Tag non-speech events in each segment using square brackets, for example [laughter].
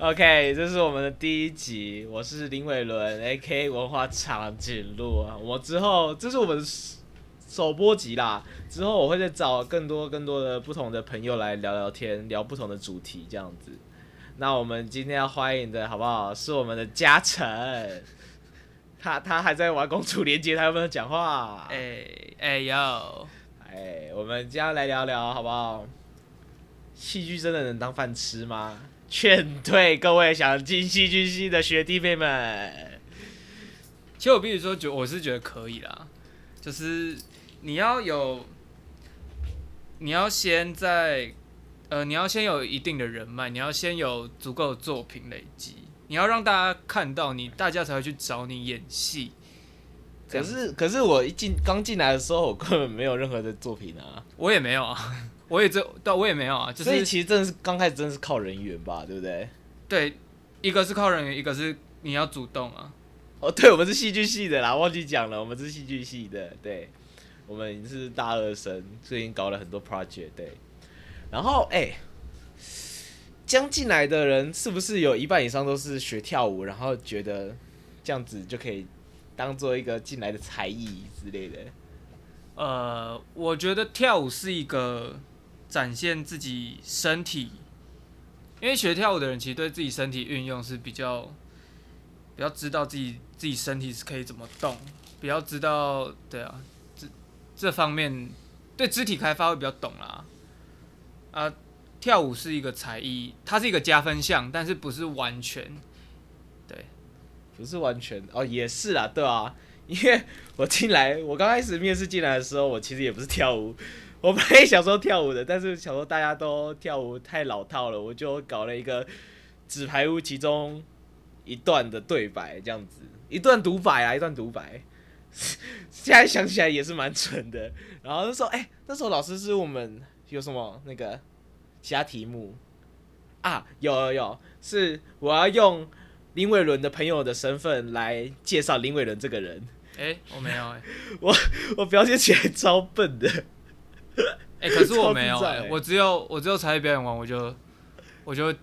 OK，这是我们的第一集，我是林伟伦，AK 文化长颈鹿啊。我之后这是我们首播集啦，之后我会再找更多更多的不同的朋友来聊聊天，聊不同的主题这样子。那我们今天要欢迎的好不好？是我们的嘉诚，他他还在玩公主连接，他有没有讲话？哎哎哟，哎，我们今天来聊聊好不好？戏剧真的能当饭吃吗？劝退各位想进戏剧系的学弟妹们。其实我必须说，觉我是觉得可以啦，就是你要有，你要先在，呃，你要先有一定的人脉，你要先有足够的作品累积，你要让大家看到你，大家才会去找你演戏。可是，可是我一进刚进来的时候，我根本没有任何的作品啊，我也没有啊。我也这，但我也没有啊。就是、所以其实真的是刚开始真的是靠人缘吧，对不对？对，一个是靠人缘，一个是你要主动啊。哦，对，我们是戏剧系的啦，忘记讲了，我们是戏剧系的。对，我们是大二生，最近搞了很多 project。对，然后哎，将进来的人是不是有一半以上都是学跳舞，然后觉得这样子就可以当做一个进来的才艺之类的？呃，我觉得跳舞是一个。展现自己身体，因为学跳舞的人其实对自己身体运用是比较，比较知道自己自己身体是可以怎么动，比较知道，对啊，这这方面对肢体开发会比较懂啦。啊，跳舞是一个才艺，它是一个加分项，但是不是完全，对，不是完全哦，也是啦，对啊，因为我进来，我刚开始面试进来的时候，我其实也不是跳舞。我本来想说跳舞的，但是想说大家都跳舞太老套了，我就搞了一个纸牌屋其中一段的对白，这样子一段独白啊，一段独白。[laughs] 现在想起来也是蛮蠢的。然后就说，哎、欸，那时候老师是我们有什么那个其他题目啊？有有有，是我要用林伟伦的朋友的身份来介绍林伟伦这个人。哎、欸，我没有哎、[laughs] 欸，我我表现起来超笨的。[laughs] 哎、欸，可是我没有、欸，我只有我只有才艺表演完，我就我就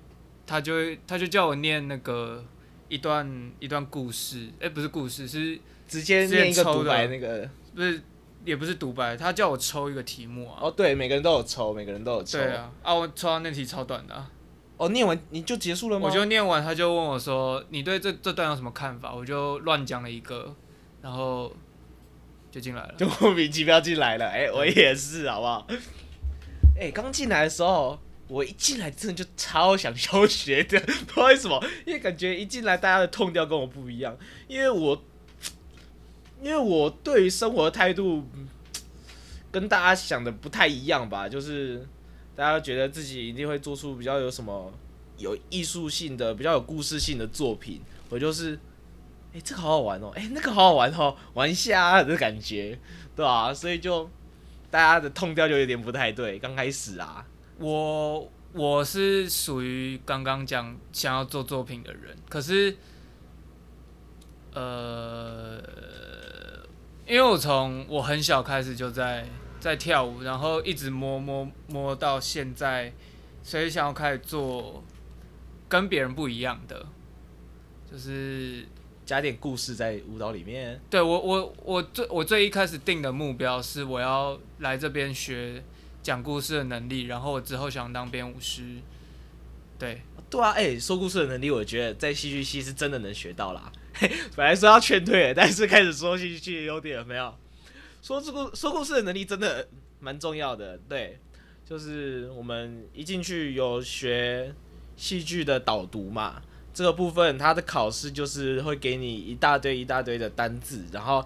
他就他就叫我念那个一段一段故事，哎、欸，不是故事，是直接念一个独白那个，不是也不是独白，他叫我抽一个题目啊。哦，对，每个人都有抽，每个人都有抽。对啊，啊，我抽到那题超短的、啊。哦，念完你就结束了吗？我就念完，他就问我说：“你对这这段有什么看法？”我就乱讲了一个，然后。就进来了，就莫名其妙进来了。哎、欸，我也是，好不好？哎、欸，刚进来的时候，我一进来真的就超想休学的，不知道为什么，因为感觉一进来大家的 tone 调跟我不一样，因为我，因为我对于生活的态度跟大家想的不太一样吧，就是大家觉得自己一定会做出比较有什么有艺术性的、比较有故事性的作品，我就是。哎、这个好好玩哦！哎、那个好好玩哦，玩一下的感觉，对吧、啊？所以就大家的 tone 调就有点不太对。刚开始啊，我我是属于刚刚讲想要做作品的人，可是呃，因为我从我很小开始就在在跳舞，然后一直摸摸摸到现在，所以想要开始做跟别人不一样的，就是。加点故事在舞蹈里面。对我，我我最我最一开始定的目标是我要来这边学讲故事的能力，然后我之后想当编舞师。对，对啊，哎、欸，说故事的能力，我觉得在戏剧系是真的能学到啦。本来说要劝退，但是开始说戏剧系的优点有没有？说这个说故事的能力真的蛮重要的。对，就是我们一进去有学戏剧的导读嘛。这个部分，它的考试就是会给你一大堆一大堆的单字，然后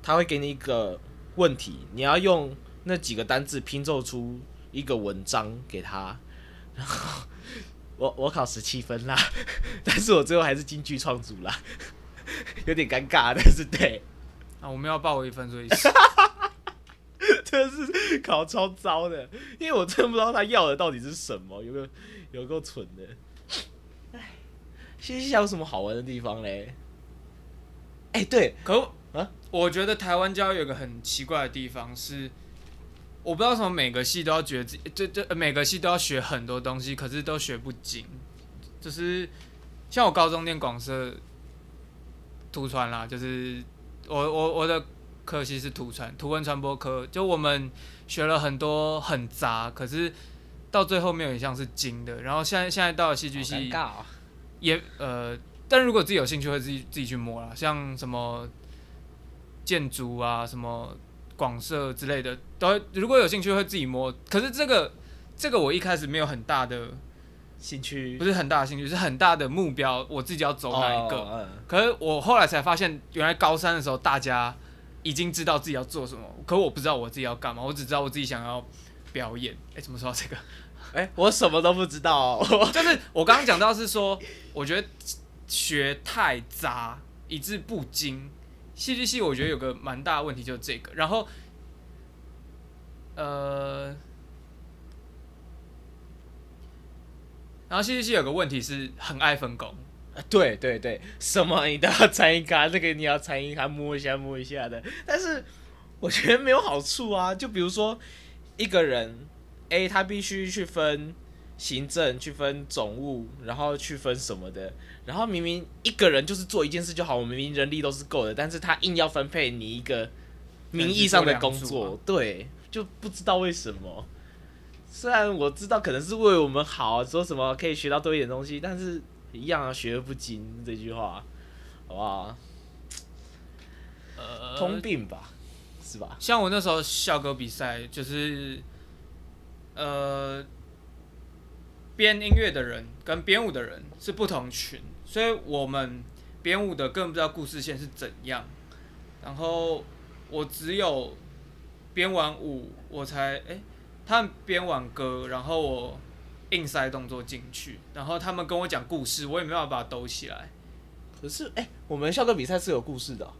他会给你一个问题，你要用那几个单字拼凑出一个文章给他。然后我 [laughs] 我考十七分啦，[laughs] 但是我最后还是进剧创组啦，有点尴尬，但是对啊，我们要报我一分，所以 [laughs] 真的是考超糟的，因为我真不知道他要的到底是什么，有没有有够蠢的。戏剧系有什么好玩的地方嘞？哎、欸，对，可啊，我觉得台湾教育有个很奇怪的地方是，我不知道为什么每个系都要觉得自己，就就每个系都要学很多东西，可是都学不精。就是像我高中念广设图传啦，就是我我我的科系是图传图文传播科，就我们学了很多很杂，可是到最后没有一项是精的。然后现在现在到了戏剧系，也呃，但如果自己有兴趣，会自己自己去摸啦，像什么建筑啊，什么广设之类的，都如果有兴趣会自己摸。可是这个这个我一开始没有很大的兴趣，不是很大的兴趣，是很大的目标，我自己要走哪一个。Oh, uh. 可是我后来才发现，原来高三的时候大家已经知道自己要做什么，可我不知道我自己要干嘛，我只知道我自己想要表演。哎、欸，怎么说到这个？哎、欸，我什么都不知道、哦。[laughs] 就是我刚刚讲到是说，我觉得学太杂以致不精。戏剧系我觉得有个蛮大的问题就是这个。然后，呃，然后戏剧系有个问题是很爱分工。[laughs] 对对对，什么你都要参与卡，那个你要参与卡，摸一下摸一下的。但是我觉得没有好处啊。就比如说一个人。A 他必须去分行政，去分总务，然后去分什么的。然后明明一个人就是做一件事就好，我明明人力都是够的，但是他硬要分配你一个名义上的工作，对，就不知道为什么。虽然我知道可能是为我们好，说什么可以学到多一点东西，但是一样啊，学而不精这句话，好不好？呃，通病吧，是吧？像我那时候校歌比赛就是。呃，编音乐的人跟编舞的人是不同群，所以我们编舞的更不知道故事线是怎样。然后我只有编完舞，我才哎、欸，他们编完歌，然后我硬塞动作进去，然后他们跟我讲故事，我也没办法把它兜起来。可是哎、欸，我们校歌比赛是有故事的，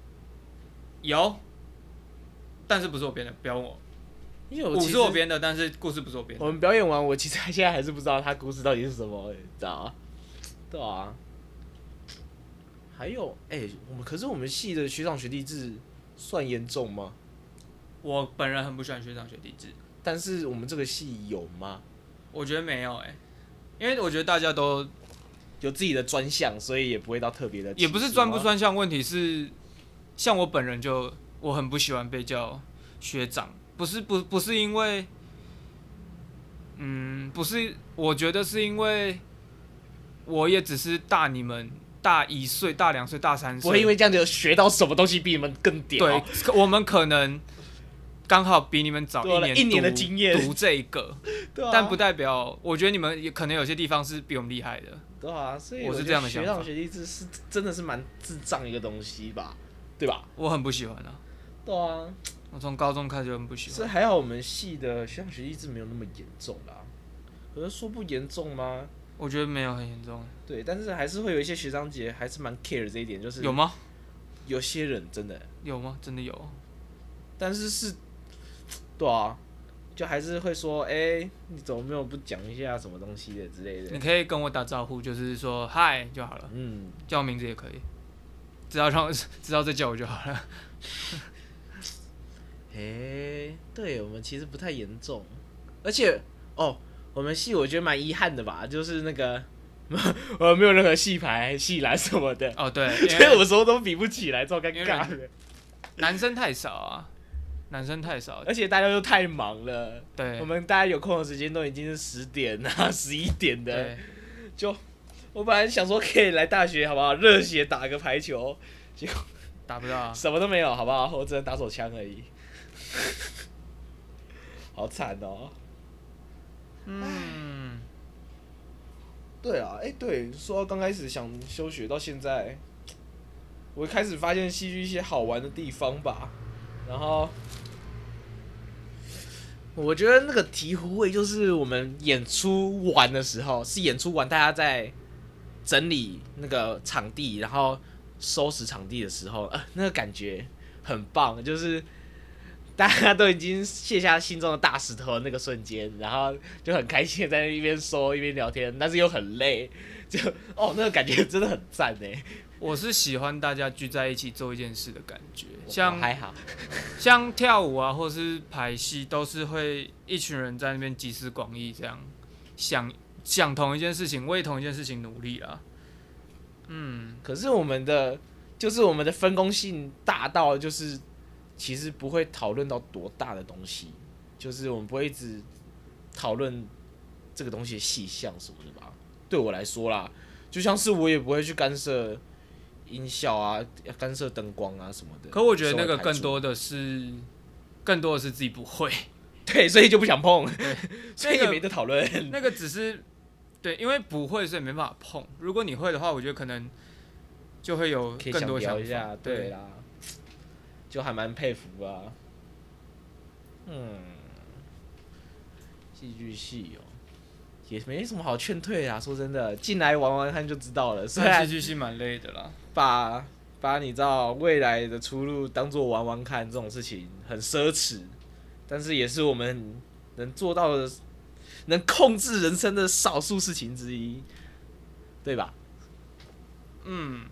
有，但是不是我编的，不要问我。舞是我编的，但是故事不是我编的。我们表演完，我其实现在还是不知道他故事到底是什么，你知道吗？对啊。还有，哎、欸，我们可是我们系的学长学弟制算严重吗？我本人很不喜欢学长学弟制，但是我们这个系有吗？我觉得没有、欸，哎，因为我觉得大家都有自己的专项，所以也不会到特别的。也不是专不专项问题，是像我本人就我很不喜欢被叫学长。不是不不是因为，嗯，不是，我觉得是因为，我也只是大你们大一岁、大两岁、大三岁。我会因为这样就学到什么东西比你们更屌。对，我们可能刚好比你们早一年一年的经验读这一个，[laughs] 对啊，但不代表我觉得你们也可能有些地方是比我们厉害的。对啊，所以我是这样的想法。学长学弟制是真的是蛮智障一个东西吧？对吧？我很不喜欢啊。对啊。我从高中开始就很不喜欢。这还好我们系的学长学弟制没有那么严重啦。可是说不严重吗？我觉得没有很严重。对，但是还是会有一些学长姐还是蛮 care 这一点，就是有吗？有些人真的有吗？真的有。但是是，[tsk] 对啊，就还是会说，哎、欸，你怎么没有不讲一下什么东西的之类的？你可以跟我打招呼，就是说嗨就好了。嗯，叫我名字也可以，只要让知道再叫我就好了。诶、欸，对我们其实不太严重，而且哦，我们系我觉得蛮遗憾的吧，就是那个 [laughs] 呃没有任何戏牌、戏篮什么的。哦，对，所以我什么都比不起来，超尴尬的。男生太少啊，男生太少，而且大家都太忙了。对，我们大家有空的时间都已经是十点啊、十一点的。就我本来想说可以来大学，好不好？热血打个排球，结果打不到、啊，什么都没有，好不好？我只能打手枪而已。[laughs] 好惨哦！嗯，对啊，哎、欸，对，说到刚开始想休学到现在，我开始发现戏剧一些好玩的地方吧。然后，我觉得那个醍醐味就是我们演出完的时候，是演出完大家在整理那个场地，然后收拾场地的时候，呃，那个感觉很棒，就是。大家都已经卸下心中的大石头的那个瞬间，然后就很开心在那一边说一边聊天，但是又很累，就哦，那个感觉真的很赞呢。我是喜欢大家聚在一起做一件事的感觉，像还好，[laughs] [laughs] 像跳舞啊，或是排戏，都是会一群人在那边集思广益，这样想想同一件事情，为同一件事情努力啊。嗯，可是我们的就是我们的分工性大到就是其实不会讨论到多大的东西，就是我们不会一直讨论这个东西的细项什么的吧。对我来说啦，就像是我也不会去干涉音效啊，干涉灯光啊什么的。可我觉得那个更多的是，更多的是自己不会。[laughs] 对，所以就不想碰，[laughs] 所以也没得讨论。那个只是，对，因为不会，所以没办法碰。如果你会的话，我觉得可能就会有更多想下。对啦，就还蛮佩服啊。嗯，戏剧系哦，也没什么好劝退啊。说真的，进来玩玩看就知道了。虽然戏剧系蛮累的啦，把把你知道未来的出路当做玩玩看这种事情很奢侈。但是也是我们能做到的，能控制人生的少数事情之一，对吧？嗯，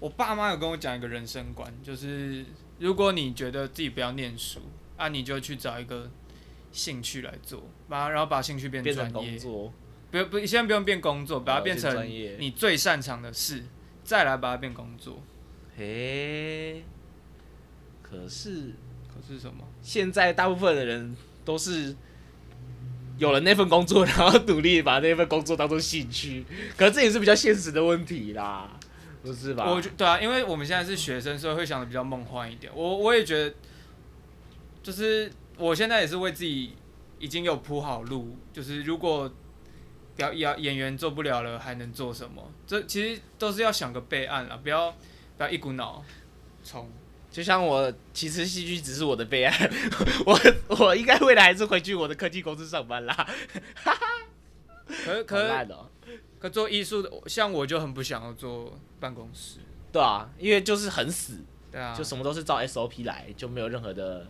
我爸妈有跟我讲一个人生观，就是如果你觉得自己不要念书，啊，你就去找一个兴趣来做，把然后把兴趣变专业，工作，不不，先不用变工作，把它变成你最擅长的事，再来把它变工作。嘿，可是可。是什么？现在大部分的人都是有了那份工作，然后努力把那份工作当做兴趣。可是这也是比较现实的问题啦，不是吧？我觉对啊，因为我们现在是学生，所以会想的比较梦幻一点。我我也觉得，就是我现在也是为自己已经有铺好路，就是如果表演演员做不了了，还能做什么？这其实都是要想个备案了，不要不要一股脑冲。就像我，其实戏剧只是我的备案，[laughs] 我我应该未来还是回去我的科技公司上班啦。可 [laughs] 可、喔、可做艺术的，像我就很不想要做办公室。对啊，因为就是很死，对啊，就什么都是照 SOP 来，就没有任何的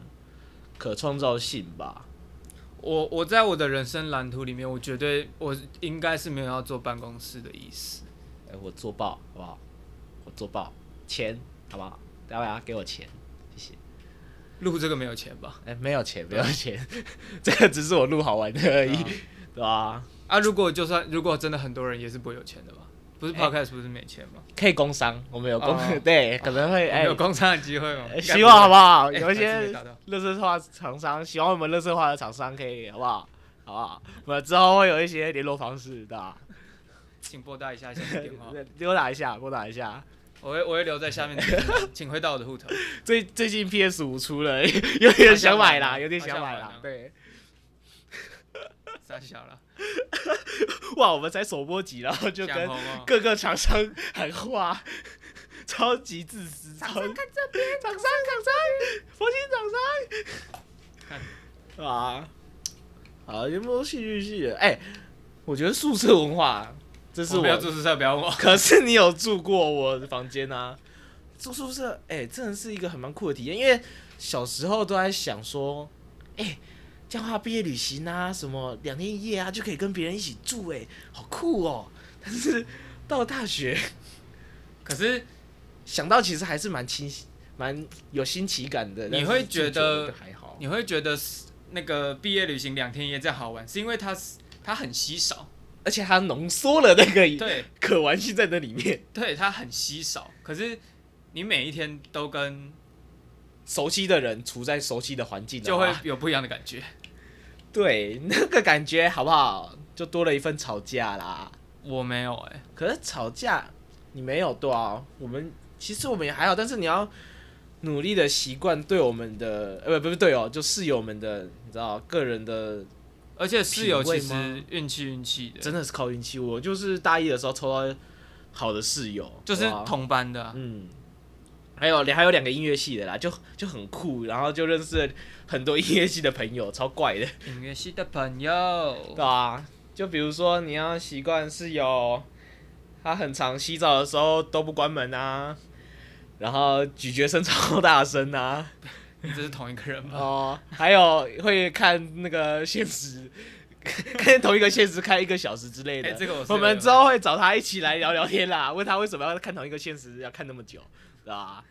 可创造性吧。我我在我的人生蓝图里面，我绝对我应该是没有要做办公室的意思。哎、欸，我做报好不好？我做报，钱好不好？要不要给我钱？谢谢。录这个没有钱吧？哎、欸，没有钱，没有钱，[laughs] 这个只是我录好玩的而已，对吧、啊？啊，如果就算如果真的很多人也是不会有钱的吧？不是 Podcast 不是没钱吗？可以工商，我们有工、哦、[laughs] 对，可能会 [laughs] 哎、欸、有工商的机会吗？[laughs] 希望好不好？欸、有一些乐色化厂商，喜欢我们乐色化的厂商可以好不好？好不好？我们之后会有一些联络方式的，请拨打一下现在电话，拨打一下，拨打一下。我会我会留在下面，请回到我的户头。最最近 PS 五出了，有点想买啦，有点想买啦。对，傻小了。[laughs] 哇，我们才首播集，然后就跟各个厂商喊话，[laughs] 超级自私。厂商看这边，厂商厂商，佛心厂商。啊，好，有没有戏剧系？哎，我觉得宿舍文化。这是我，我不要住宿舍，不要我。[laughs] 可是你有住过我的房间啊？住宿舍，哎、欸，真的是一个很蛮酷的体验。因为小时候都在想说，哎、欸，这样的话毕业旅行啊，什么两天一夜啊，就可以跟别人一起住、欸，哎，好酷哦。但是到了大学，可 [laughs] 是想到其实还是蛮清新、蛮有新奇感的。你会觉得还好？你会觉得那个毕业旅行两天一夜这样好玩，是因为它它很稀少。而且它浓缩了那个 [laughs] 对可玩性在那里面，对，它很稀少。可是你每一天都跟熟悉的人处在熟悉的环境，就会有不一样的感觉。对，那个感觉好不好？就多了一份吵架啦。我没有哎、欸，可是吵架你没有多啊？我们其实我们也还好，但是你要努力的习惯对我们的呃不不是对哦，就室友们的你知道个人的。而且室友其实运气运气的，真的是靠运气。我就是大一的时候抽到好的室友，就是同班的、啊。嗯，还有还有两个音乐系的啦，就就很酷，然后就认识了很多音乐系的朋友，超怪的。音乐系的朋友，对啊，就比如说你要习惯室友，他很常洗澡的时候都不关门啊，然后咀嚼声 [laughs] 超大声啊。这是同一个人吗？哦，还有会看那个现实，[laughs] 看同一个现实看一个小时之类的。欸这个、我，我们之后会找他一起来聊聊天啦，问他为什么要看同一个现实要看那么久，是吧？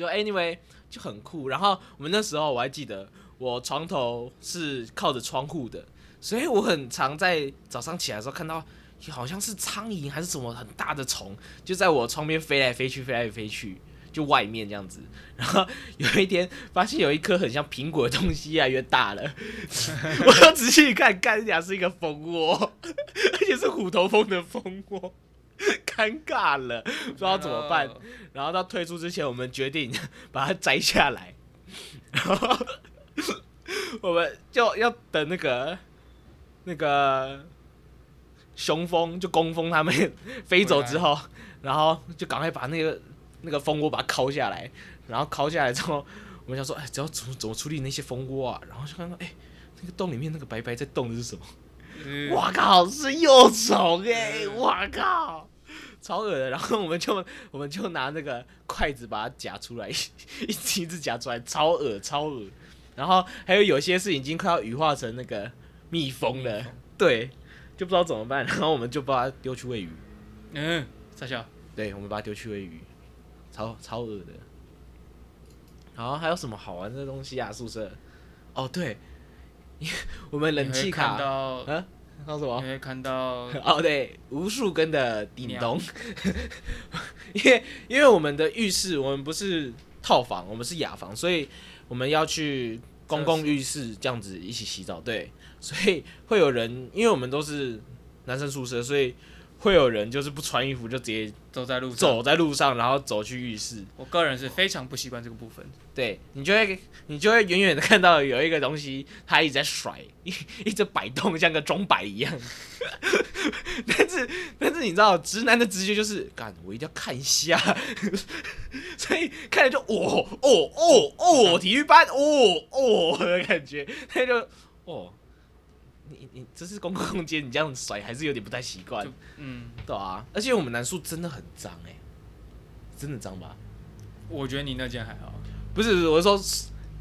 就 anyway 就很酷。然后我们那时候我还记得，我床头是靠着窗户的，所以我很常在早上起来的时候看到好像是苍蝇还是什么很大的虫，就在我窗边飞来飞去，飞来飞去，就外面这样子。然后有一天发现有一颗很像苹果的东西越来越大了，[laughs] 我要仔细一看，看起来是一个蜂窝，[laughs] 而且是虎头蜂的蜂窝，尴尬了，[laughs] 不知道怎么办。然后到退出之前，我们决定把它摘下来，[laughs] 然后我们就要等那个那个。雄蜂就工蜂他们飞走之后，然后就赶快把那个那个蜂窝把它敲下来，然后敲下来之后，我们想说，哎，只要怎么怎么处理那些蜂窝啊？然后就看到，哎，那个洞里面那个白白在动的是什么？我、靠，是幼虫哎！我靠，超恶的。然后我们就 [laughs] 我们就拿那个筷子把它夹出来，[laughs] 一只一只夹出来，超恶超恶。然后还有有些是已经快要羽化成那个蜜蜂了，对。就不知道怎么办，[laughs] 然后我们就把它丢去喂鱼。嗯，傻笑。对，我们把它丢去喂鱼，超超恶的。然后还有什么好玩的东西啊？宿舍？哦，对，我们冷气卡。嗯，看到什么？你会看到哦，对，无数根的顶龙。[laughs] 因为因为我们的浴室，我们不是套房，我们是雅房，所以我们要去公共浴室这样子一起洗澡。对。所以会有人，因为我们都是男生宿舍，所以会有人就是不穿衣服就直接走在路上，走在路上，然后走去浴室。我个人是非常不习惯这个部分。对，你就会你就会远远的看到有一个东西，它一直在甩，一 [laughs] 一直摆动，像个钟摆一样。[laughs] 但是但是你知道，直男的直觉就是，干，我一定要看一下。[laughs] 所以看了就哦哦哦哦，体育班哦哦的感觉，他就哦。你你这是公共空间，你这样甩还是有点不太习惯。嗯，对啊，而且我们男宿真的很脏哎、欸，真的脏吧？我觉得你那间还好。不是，我是说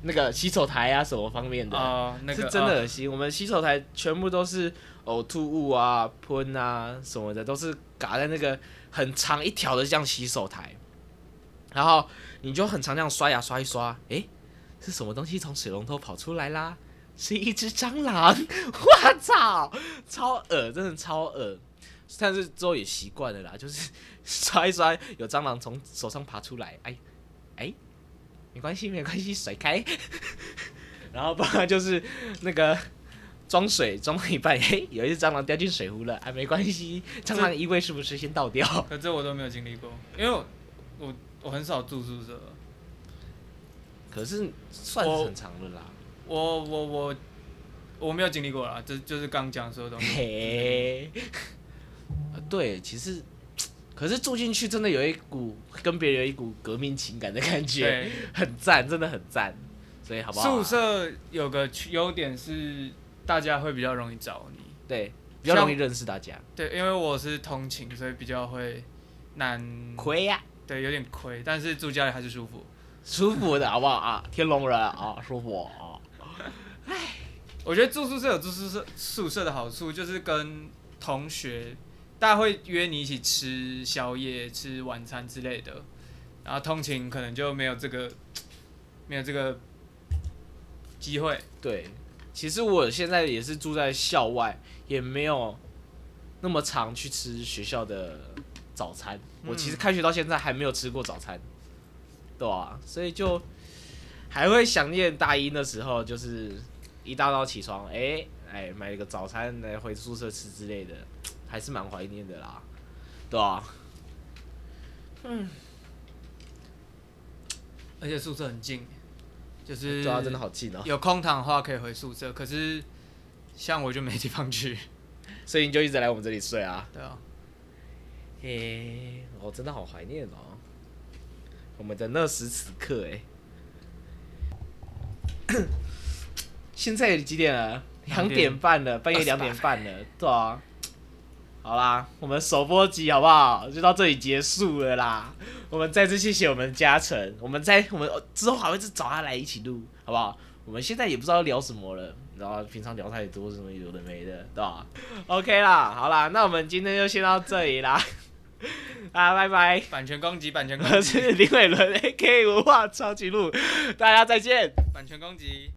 那个洗手台啊，什么方面的啊，那个是真的恶心。我们洗手台全部都是呕吐物啊、喷啊什么的，都是嘎在那个很长一条的这样洗手台，然后你就很常这样刷牙刷一刷，哎、欸，是什么东西从水龙头跑出来啦？是一只蟑螂，[laughs] 我操，超恶，真的超恶。但是之后也习惯了啦，就是 [laughs] 刷一刷，有蟑螂从手上爬出来，哎哎，没关系没关系，甩开。[laughs] 然后不然就是那个装水装到一半，嘿，有一只蟑螂掉进水壶了，哎，没关系，蟑螂衣柜是不是先倒掉？可这我都没有经历过，因为我我，我很少住宿舍。可是算是很长的啦。我我我我没有经历过啦，这就是刚讲说的东西。对，其实可是住进去真的有一股跟别人有一股革命情感的感觉，很赞，真的很赞。所以好不好？宿舍有个优点是大家会比较容易找你，对，比较容易认识大家。对，因为我是通勤，所以比较会难亏呀。对，有点亏，但是住家里还是舒服，舒服的好不好啊？天龙人啊，舒服啊。我觉得住宿舍有住宿舍宿舍的好处，就是跟同学，大家会约你一起吃宵夜、吃晚餐之类的，然后通勤可能就没有这个，[tsk] 没有这个机会。对，其实我现在也是住在校外，也没有那么常去吃学校的早餐。我其实开学到现在还没有吃过早餐，对啊，所以就还会想念大一的时候，就是。一大早起床，哎、欸、哎，买了个早餐来回宿舍吃之类的，还是蛮怀念的啦，对啊，嗯，而且宿舍很近，就是对啊，真的好近哦。有空堂的话可以回宿舍，可是像我就没地方去，[laughs] 所以你就一直来我们这里睡啊。对啊，诶、欸，我真的好怀念哦，我们的那时此刻、欸，哎。现在几点了？两点半了，半夜两点半了，对啊。好啦，我们首播集好不好？就到这里结束了啦。我们再次谢谢我们嘉诚，我们在我们之后还会再找他来一起录，好不好？我们现在也不知道聊什么了，然后平常聊太多，什么有的没的，对吧？OK 啦，好啦，那我们今天就先到这里啦。啊，拜拜！版权攻击，版权攻击。我 [laughs] 是林伟伦，AK 文化超级录，大家再见。版权攻击。